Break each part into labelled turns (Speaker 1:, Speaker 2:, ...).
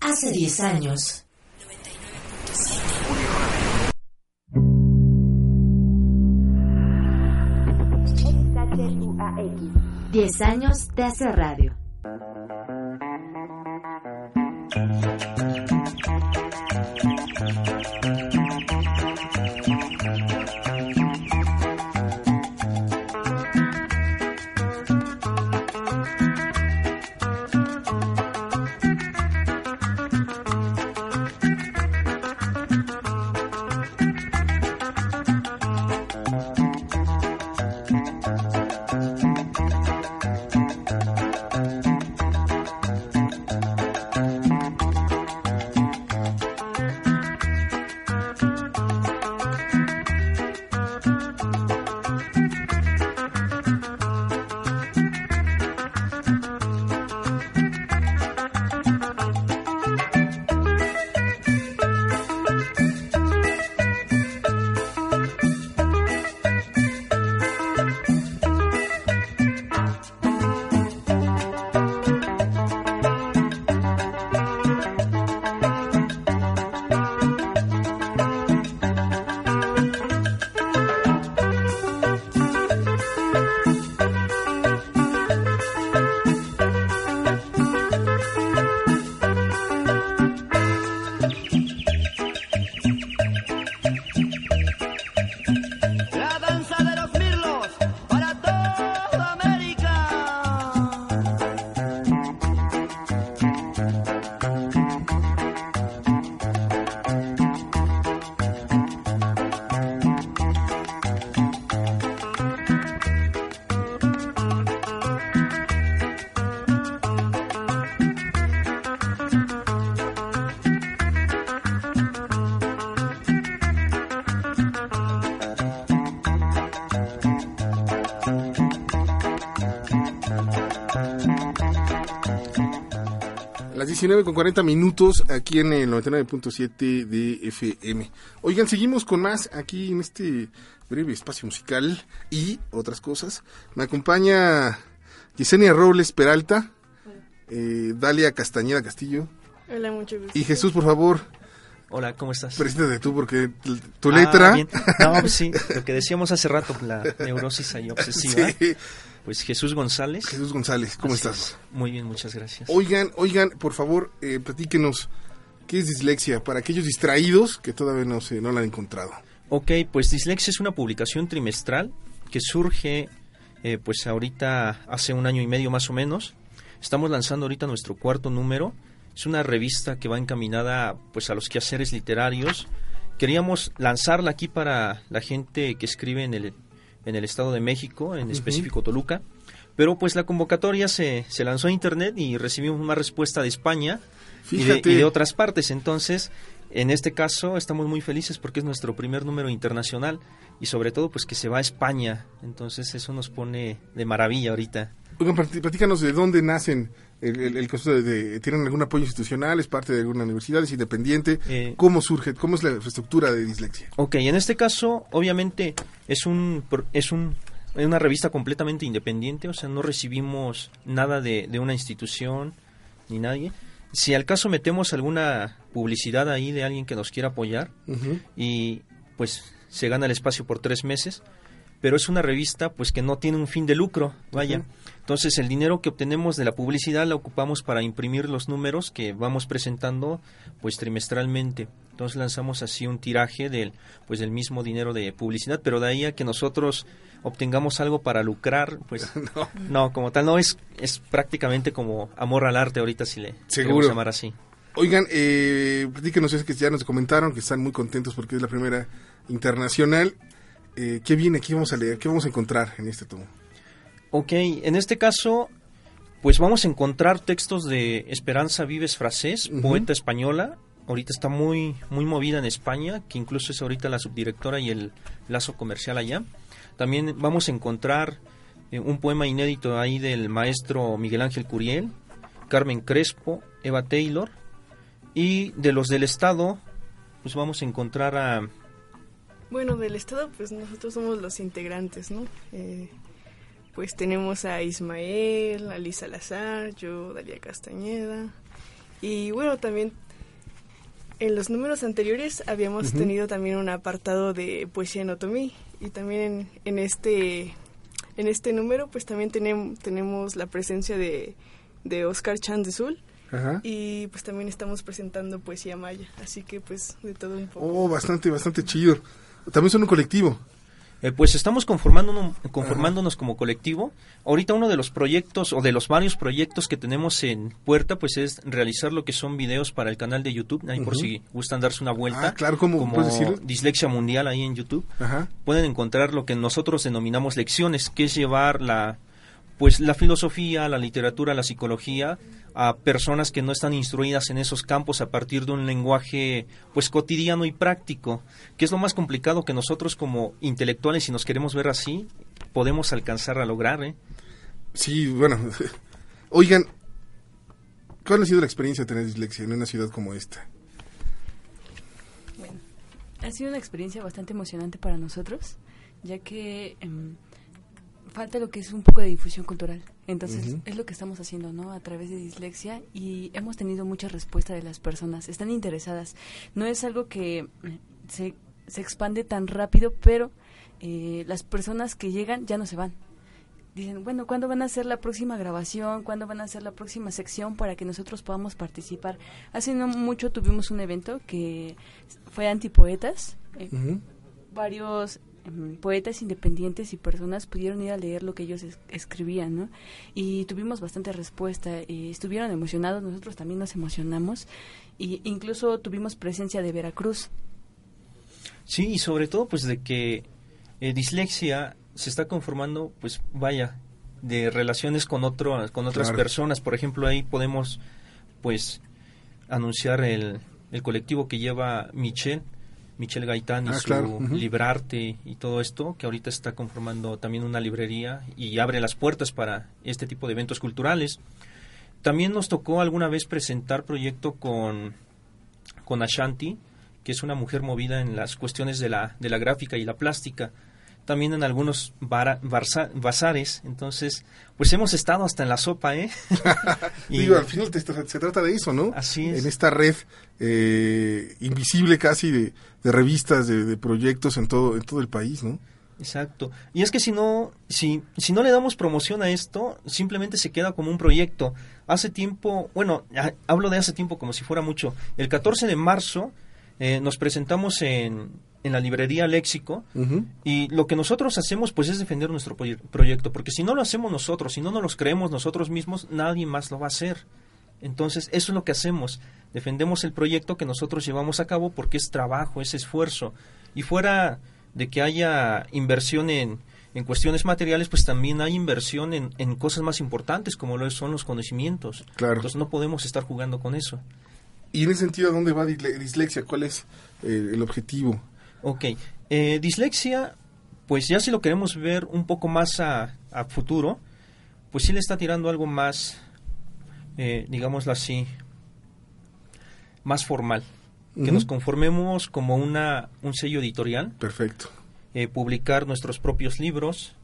Speaker 1: Hace 10 años. 10 años de hacer radio.
Speaker 2: 19 con 40 minutos aquí en el 99.7 de FM. Oigan, seguimos con más aquí en este breve espacio musical y otras cosas. Me acompaña Yesenia Robles Peralta, eh, Dalia Castañeda Castillo
Speaker 3: Hola, mucho gusto.
Speaker 2: y Jesús, por favor,
Speaker 4: Hola, ¿cómo estás?
Speaker 2: preséntate tú porque tu
Speaker 4: Ah,
Speaker 2: letra...
Speaker 4: bien. No, pues sí, lo que decíamos hace rato, la neurosis ahí obsesiva.
Speaker 2: Sí.
Speaker 4: Pues Jesús González.
Speaker 2: Jesús González, ¿cómo
Speaker 4: Así
Speaker 2: estás?
Speaker 4: es. Muy bien, muchas gracias.
Speaker 2: Oigan, oigan, por favor, eh, platíquenos, ¿qué es dislexia? Para aquellos distraídos que todavía no, se, no la han encontrado.
Speaker 4: Ok, pues Dislexia es una publicación trimestral que surge eh, pues ahorita hace un año y medio más o menos. Estamos lanzando ahorita nuestro cuarto número. Es una revista que va encaminada pues a los quehaceres literarios. Queríamos lanzarla aquí para la gente que escribe en el, en el Estado de México, en específico Toluca. Pero pues la convocatoria se, se lanzó a internet y recibimos una respuesta de España y de,
Speaker 2: Fíjate.
Speaker 4: y de otras partes. Entonces, en este caso estamos muy felices porque es nuestro primer número internacional y sobre todo pues que se va a España. Entonces eso nos pone de maravilla ahorita.
Speaker 2: Oigan, platícanos de dónde nacen el, el, de, de- ¿Tienen algún apoyo institucional? ¿Es parte de alguna universidad? ¿Es independiente?
Speaker 4: Eh,
Speaker 2: ¿Cómo surge? ¿Cómo es la estructura de dislexia?
Speaker 4: Ok, en este caso obviamente es un es un es una revista completamente independiente, o sea, no recibimos nada de, de una institución ni nadie. Si al caso metemos alguna publicidad ahí de alguien que nos quiera apoyar, y pues se gana el espacio por tres meses pero es una revista pues que no tiene un fin de lucro vaya. Entonces el dinero que obtenemos de la publicidad la ocupamos para imprimir los números que vamos presentando pues trimestralmente. Entonces lanzamos así un tiraje del pues del mismo dinero de publicidad pero de ahí a que nosotros obtengamos algo para lucrar pues
Speaker 2: No.
Speaker 4: no como tal no es es prácticamente como amor al arte ahorita si le queremos llamar así.
Speaker 2: Oigan, eh, platíquenos, es que ya nos comentaron que están muy contentos porque es la primera internacional. Eh, ¿Qué viene? ¿Qué vamos a leer? ¿Qué vamos a encontrar en este tomo?
Speaker 4: Ok, en este caso, Pues vamos a encontrar textos de Esperanza Vives Frasés, poeta española. Ahorita está muy, muy movida en España, que incluso es ahorita la subdirectora y el lazo comercial allá. También vamos a encontrar eh, un poema inédito ahí del maestro Miguel Ángel Curiel, Carmen Crespo, Eva Taylor. Y de los del Estado, pues vamos a encontrar a...
Speaker 3: Bueno, del Estado, pues nosotros somos los integrantes, ¿no? Eh, pues tenemos a Ismael, a Lisa Salazar, yo, Dalia Castañeda. Y bueno, también en los números anteriores habíamos tenido también un apartado de poesía en otomí y también en, este en este número pues también tenemos, tenemos la presencia de, de Oscar Chan de Sul y pues también estamos presentando poesía maya, así que pues de todo un poco.
Speaker 2: Oh, bastante, bastante chido. También son un colectivo.
Speaker 4: Eh, pues estamos conformándonos, conformándonos como colectivo. Ahorita uno de los proyectos o de los varios proyectos que tenemos en puerta pues es realizar lo que son videos para el canal de YouTube, ahí por si gustan darse una vuelta.
Speaker 2: Ah, claro, ¿cómo
Speaker 4: como
Speaker 2: puedes decirlo?
Speaker 4: Dislexia Mundial ahí en YouTube.
Speaker 2: Ajá.
Speaker 4: Pueden encontrar lo que nosotros denominamos lecciones, que es llevar la pues la filosofía, la literatura, la psicología a personas que no están instruidas en esos campos a partir de un lenguaje pues cotidiano y práctico, que es lo más complicado que nosotros como intelectuales, si nos queremos ver así, podemos alcanzar a lograr. ¿eh?
Speaker 2: Sí, bueno, oigan, ¿cuál ha sido la experiencia de tener dislexia en una ciudad como esta?
Speaker 5: Bueno, ha sido una experiencia bastante emocionante para nosotros, ya que... Em, falta lo que es un poco de difusión cultural. Entonces, es lo que estamos haciendo, ¿no? A través de dislexia y hemos tenido mucha respuesta de las personas. Están interesadas. No es algo que eh, se, se expande tan rápido, pero eh, las personas que llegan ya no se van. Dicen, bueno, ¿cuándo van a hacer la próxima grabación? ¿Cuándo van a hacer la próxima sección para que nosotros podamos participar? Hace no mucho tuvimos un evento que fue antipoetas. Eh, Varios poetas independientes y personas pudieron ir a leer lo que ellos escribían, ¿no? Y tuvimos bastante respuesta, y estuvieron emocionados, nosotros también nos emocionamos, y incluso tuvimos presencia de Veracruz.
Speaker 4: Sí, y sobre todo pues de que eh, dislexia se está conformando, pues vaya, de relaciones con otro, con otras personas. Por ejemplo, ahí podemos pues anunciar el, el colectivo que lleva Michelle, Michel Gaitán y
Speaker 2: Ah,
Speaker 4: su
Speaker 2: claro.
Speaker 4: Librarte y todo esto, que ahorita está conformando también una librería y abre las puertas para este tipo de eventos culturales. También nos tocó alguna vez presentar proyecto con, con Ashanti, que es una mujer movida en las cuestiones de la, de la gráfica y la plástica. También en algunos barza- bazares. Entonces, pues hemos estado hasta en la sopa, ¿eh? Y-
Speaker 2: Digo, al final te- se trata de eso, ¿no?
Speaker 4: Así es.
Speaker 2: En esta red eh, invisible casi de, de revistas, de, de proyectos en todo, en todo el país, ¿no?
Speaker 4: Exacto. Y es que si no, si, si no le damos promoción a esto, simplemente se queda como un proyecto. Hace tiempo, bueno, a- hablo de hace tiempo como si fuera mucho. El 14 de marzo eh, nos presentamos en, en la librería Léxico y lo que nosotros hacemos pues es defender nuestro proye- proyecto, porque si no lo hacemos nosotros, si no nos los creemos nosotros mismos, nadie más lo va a hacer. Entonces, eso es lo que hacemos. Defendemos el proyecto que nosotros llevamos a cabo porque es trabajo, es esfuerzo. Y fuera de que haya inversión en, en cuestiones materiales, pues también hay inversión en, en cosas más importantes como lo son los conocimientos.
Speaker 2: Claro.
Speaker 4: Entonces, no podemos estar jugando con eso.
Speaker 2: Y en ese sentido, ¿a dónde va disle- dislexia? ¿Cuál es eh, el objetivo?
Speaker 4: Ok, eh, dislexia, pues ya si lo queremos ver un poco más a, a futuro, pues sí le está tirando algo más, eh, digámoslo así, más formal. Que nos conformemos como una, un sello editorial,
Speaker 2: Perfecto.
Speaker 4: eh, publicar nuestros propios libros,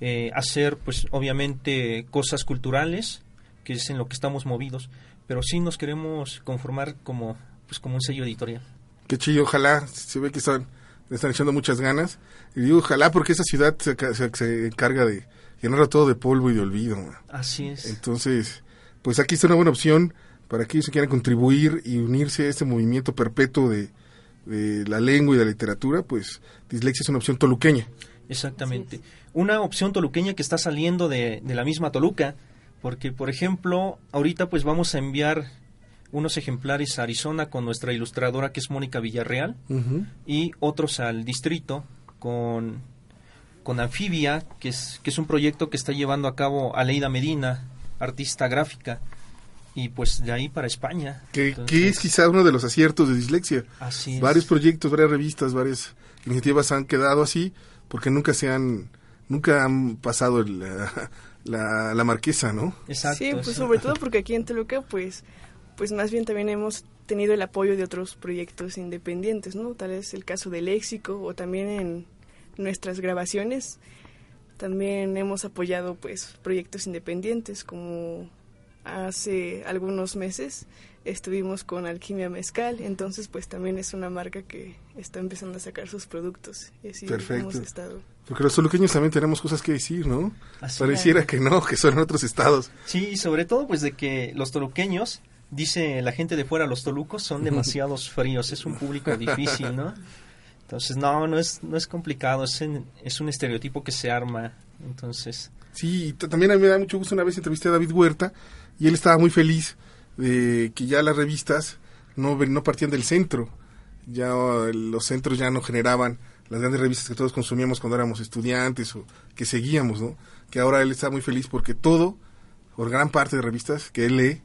Speaker 4: eh, hacer pues obviamente cosas culturales, que es en lo que estamos movidos, pero sí nos queremos conformar como, pues, como un sello editorial.
Speaker 2: Qué chido, ojalá, se ve que están, le están echando muchas ganas. Y digo, ojalá porque esa ciudad se, se- se encarga de llenarlo todo de polvo y de olvido. man.
Speaker 4: Así es.
Speaker 2: Entonces, pues aquí está una buena opción para aquellos que quieran contribuir y unirse a este movimiento perpetuo de, de la lengua y de la literatura, pues dislexia es una opción toluqueña.
Speaker 4: Exactamente. Una opción toluqueña que está saliendo de, de la misma Toluca, porque por ejemplo, ahorita pues vamos a enviar unos ejemplares a Arizona con nuestra ilustradora que es Mónica Villarreal y otros al distrito con, con Anfibia, que es, que es un proyecto que está llevando a cabo Aleida Medina artista gráfica. Y pues de ahí para España.
Speaker 2: Que,
Speaker 4: Entonces,
Speaker 2: que es quizá uno de los aciertos de dislexia.
Speaker 4: Así es.
Speaker 2: Varios proyectos, varias revistas, varias iniciativas han quedado así porque nunca se han, nunca han pasado el, la, la, la marquesa, ¿no?
Speaker 4: Exacto.
Speaker 3: Sí, pues
Speaker 4: sí.
Speaker 3: sobre todo porque aquí en Toluca, pues, pues más bien también hemos tenido el apoyo de otros proyectos independientes, ¿no? Tal vez el caso del léxico o también en nuestras grabaciones también hemos apoyado pues proyectos independientes como hace algunos meses estuvimos con Alquimia Mezcal, entonces pues también es una marca que está empezando a sacar sus productos y así
Speaker 2: Perfecto.
Speaker 3: hemos estado.
Speaker 2: Porque los toluqueños también tenemos cosas que decir, ¿no?
Speaker 4: Así
Speaker 2: Pareciera que no, que son en otros estados.
Speaker 4: Sí, y sobre todo pues de que los toluqueños, dice la gente de fuera, los tolucos son demasiados fríos, es un público difícil, ¿no? Entonces, no, no es, no es complicado, es, en- es un estereotipo que se arma, entonces...
Speaker 2: Sí, también a mí me da mucho gusto. Una vez entrevisté a David Huerta y él estaba muy feliz de que ya las revistas no, ven- no partían del centro. Ya los centros ya no generaban las grandes revistas que todos consumíamos cuando éramos estudiantes o que seguíamos, ¿no? Que ahora él está muy feliz porque todo, por gran parte de revistas que él lee,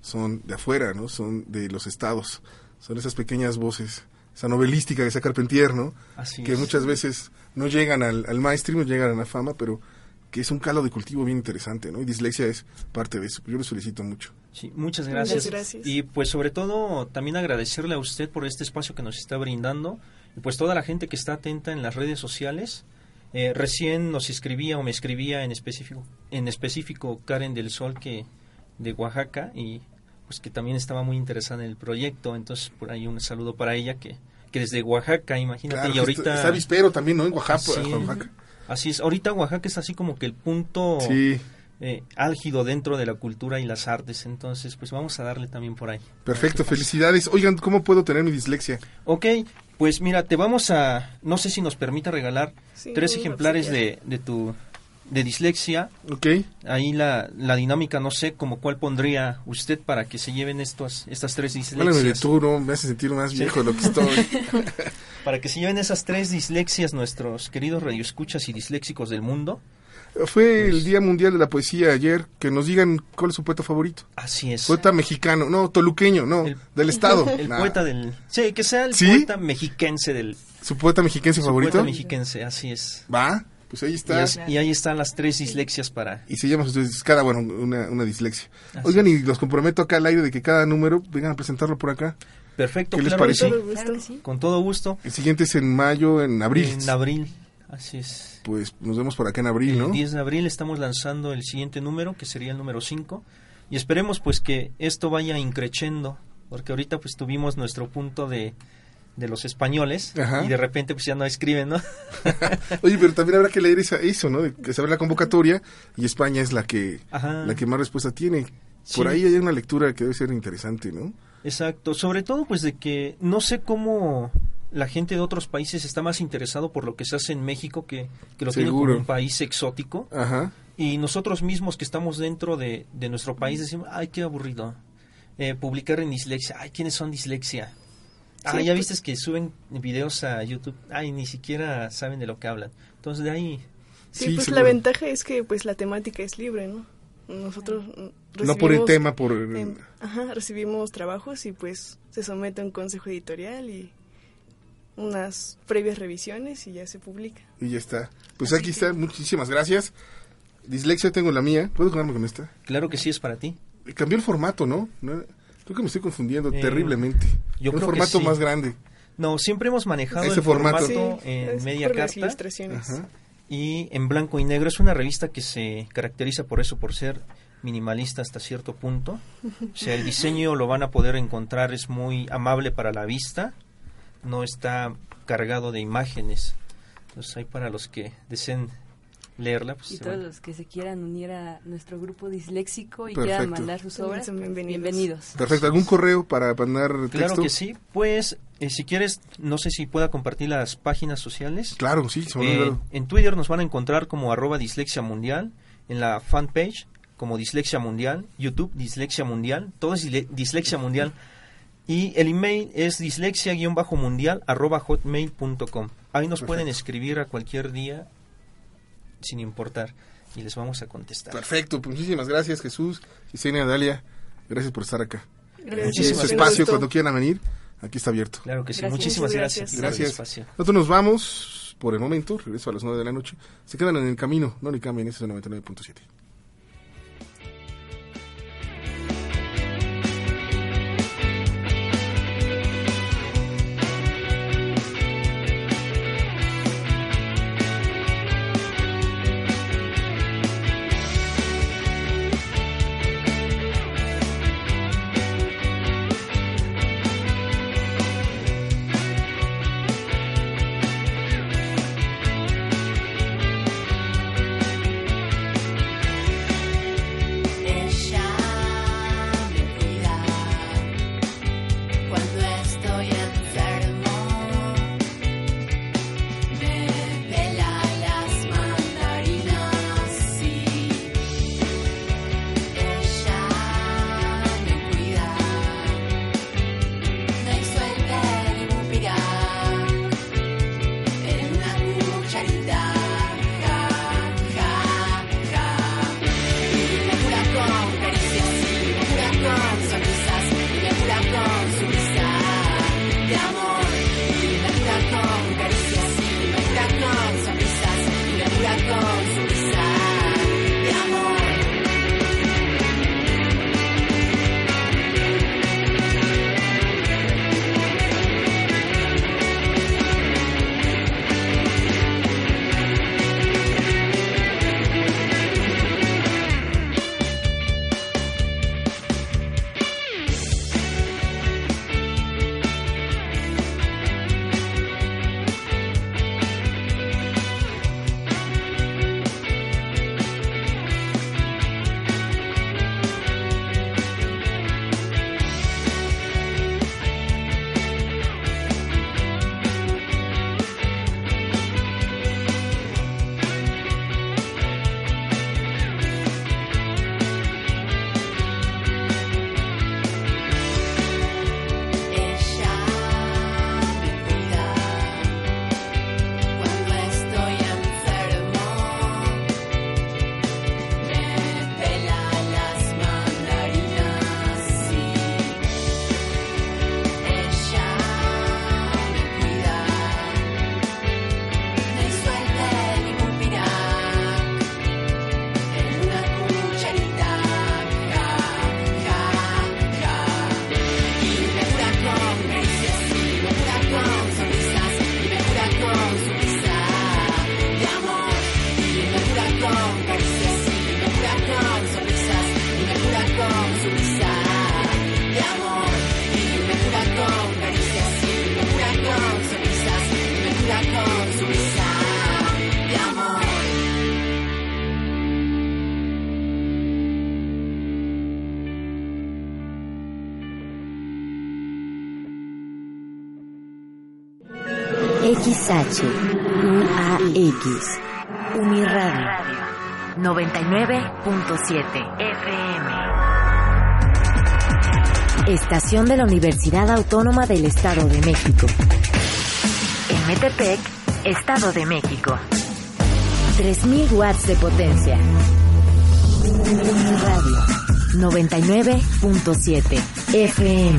Speaker 2: son de afuera, ¿no? Son de los estados. Son esas pequeñas voces, esa novelística de esa Carpentier, ¿no?
Speaker 4: Así
Speaker 2: que
Speaker 4: es.
Speaker 2: muchas veces no llegan al, al mainstream, no llegan a la fama, pero que es un caldo de cultivo bien interesante, ¿no? Y dislexia es parte de eso. Yo les felicito mucho.
Speaker 4: Sí, muchas gracias.
Speaker 3: Muchas gracias.
Speaker 4: Y pues sobre todo también agradecerle a usted por este espacio que nos está brindando y pues toda la gente que está atenta en las redes sociales. Eh, recién nos escribía o me escribía en específico, en específico Karen del Sol que de Oaxaca y pues que también estaba muy interesada en el proyecto. Entonces por ahí un saludo para ella que, que desde Oaxaca, imagínate,
Speaker 2: Claro,
Speaker 4: y ahorita...
Speaker 2: está, Vispero también, ¿no? En Oaxaca.
Speaker 4: Así,
Speaker 2: Oaxaca.
Speaker 4: así es, ahorita Oaxaca es así como que el punto
Speaker 2: Sí,
Speaker 4: eh, álgido dentro de la cultura y las artes, entonces pues vamos a darle también por ahí.
Speaker 2: perfecto. Felicidades. Oigan, ¿cómo puedo tener mi dislexia?
Speaker 4: Ok, pues mira, te vamos a, no sé si nos permita regalar
Speaker 3: Sí,
Speaker 4: tres
Speaker 3: un
Speaker 4: ejemplares de, de tu, de dislexia.
Speaker 2: ¿Ok?
Speaker 4: Ahí la, la dinámica, no sé, como cuál pondría usted para que se lleven estos, estas tres dislexias.
Speaker 2: tú, ¿no? Me hace sentir más viejo de lo que estoy.
Speaker 4: Para que se lleven esas tres dislexias nuestros queridos radioescuchas y disléxicos del mundo.
Speaker 2: Fue
Speaker 4: Pues
Speaker 2: el Día Mundial de la Poesía ayer. Que nos digan cuál es su poeta favorito.
Speaker 4: Así es.
Speaker 2: Poeta mexicano, no, toluqueño, no,
Speaker 4: El-
Speaker 2: del estado.
Speaker 4: El
Speaker 2: Nah.
Speaker 4: poeta del... Sí, que sea el
Speaker 2: ¿Sí?
Speaker 4: poeta mexiquense del...
Speaker 2: ¿Su poeta mexiquense
Speaker 4: su
Speaker 2: favorito?
Speaker 4: Poeta mexiquense, así es.
Speaker 2: Va, pues ahí
Speaker 4: Y,
Speaker 2: está.
Speaker 4: as- y ahí están las tres dislexias para...
Speaker 2: Y se llama ustedes cada, bueno, una, una dislexia.
Speaker 4: Así
Speaker 2: Oigan, y los comprometo acá al aire de que cada número vengan a presentarlo por acá.
Speaker 4: Perfecto,
Speaker 2: ¿Qué les
Speaker 4: claro
Speaker 2: parece?
Speaker 3: Todo gusto.
Speaker 5: Claro sí.
Speaker 4: Con todo gusto.
Speaker 2: El siguiente es en mayo, en abril.
Speaker 4: En abril, así es.
Speaker 2: Pues nos vemos por acá en abril, ¿no?
Speaker 4: El 10 de abril estamos lanzando el siguiente número, que sería el número 5. Y esperemos pues que esto vaya increciendo, porque ahorita pues tuvimos nuestro punto de, de los españoles
Speaker 2: Ajá.
Speaker 4: y de repente pues ya no escriben, ¿no?
Speaker 2: Oye, pero también habrá que leer esa, eso, ¿no? Que saber la convocatoria y España es la que
Speaker 4: Ajá.
Speaker 2: la que más respuesta tiene. Por
Speaker 4: Sí.
Speaker 2: ahí hay una lectura que debe ser interesante, ¿no?
Speaker 4: Exacto, sobre todo pues de que no sé cómo la gente de otros países está más interesado por lo que se hace en México que, que lo tiene como
Speaker 2: Seguro.
Speaker 4: un país exótico.
Speaker 2: Ajá.
Speaker 4: Y nosotros mismos que estamos dentro de, de nuestro país decimos, ay, qué aburrido. Eh, publicar en dislexia, ay, ¿quiénes son dislexia? Ah,
Speaker 3: Sí,
Speaker 4: ya
Speaker 3: pues-
Speaker 4: viste que suben videos a YouTube, ay, ni siquiera saben de lo que hablan. Entonces de ahí,
Speaker 3: Sí,
Speaker 2: Sí,
Speaker 3: pues
Speaker 2: seguro.
Speaker 3: la ventaja es que pues la temática es libre, ¿no? Nosotros mm,
Speaker 2: No por el
Speaker 3: recibimos,
Speaker 2: tema, por...
Speaker 3: ajá, recibimos trabajos y pues se somete a un consejo editorial y unas previas revisiones y ya se publica.
Speaker 2: Y ya está. Pues aquí está, muchísimas gracias. Dislexia tengo la mía. ¿Puedo quedarme con esta?
Speaker 4: claro que sí es para ti.
Speaker 2: Cambió el formato, ¿no? ¿No? Creo que me estoy confundiendo
Speaker 4: Eh,
Speaker 2: terriblemente.
Speaker 4: yo
Speaker 2: un
Speaker 4: creo que
Speaker 2: formato
Speaker 4: sí.
Speaker 2: más grande.
Speaker 4: No, siempre hemos manejado
Speaker 2: Ese
Speaker 4: el formato,
Speaker 2: formato.
Speaker 4: en
Speaker 3: es
Speaker 4: media carta.
Speaker 2: Ajá.
Speaker 4: y en blanco y negro. Es una revista que se caracteriza por eso, por ser minimalista hasta cierto punto. O sea, el diseño lo van a poder encontrar, es muy amable para la vista, no está cargado de imágenes. Entonces hay para los que deseen leerla. Pues,
Speaker 5: Y todos
Speaker 4: van-
Speaker 5: los que se quieran unir a nuestro grupo disléxico y
Speaker 2: Perfecto.
Speaker 5: quieran mandar sus obras,
Speaker 3: son
Speaker 5: pues,
Speaker 3: bienvenidos.
Speaker 5: bienvenidos.
Speaker 2: Perfecto. ¿Algún correo para mandar texto?
Speaker 4: Claro que sí. Pues, eh, si quieres, no sé si pueda compartir las páginas sociales.
Speaker 2: Claro, sí,
Speaker 4: Eh, en Twitter nos van a encontrar como arroba dislexia mundial, en la fanpage como dislexia mundial, YouTube dislexia mundial, todo es disle- dislexia mundial. Y el email es dislexia-mundial arroba hotmail.com. Ahí nos pueden escribir a cualquier día sin importar. y les vamos a contestar.
Speaker 1: Perfecto, pues muchísimas gracias Jesús, Gisenia, Dalia, gracias por estar acá.
Speaker 3: Gracias.
Speaker 1: Espacio, cuando quieran venir, aquí está abierto.
Speaker 4: Claro que sí,
Speaker 5: Gracias.
Speaker 4: muchísimas gracias.
Speaker 3: gracias.
Speaker 1: Gracias.
Speaker 4: espacio.
Speaker 1: Nosotros nos vamos por el momento, regreso a las 9 de la noche. Se quedan en el camino, no le cambien, ese es el 99.7.
Speaker 6: XH, UAX, Uniradio, 99.7 FM. Estación de la Universidad Autónoma del Estado de México. En Metepec, Estado de México. 3000 watts de potencia. Uniradio, 99.7 FM.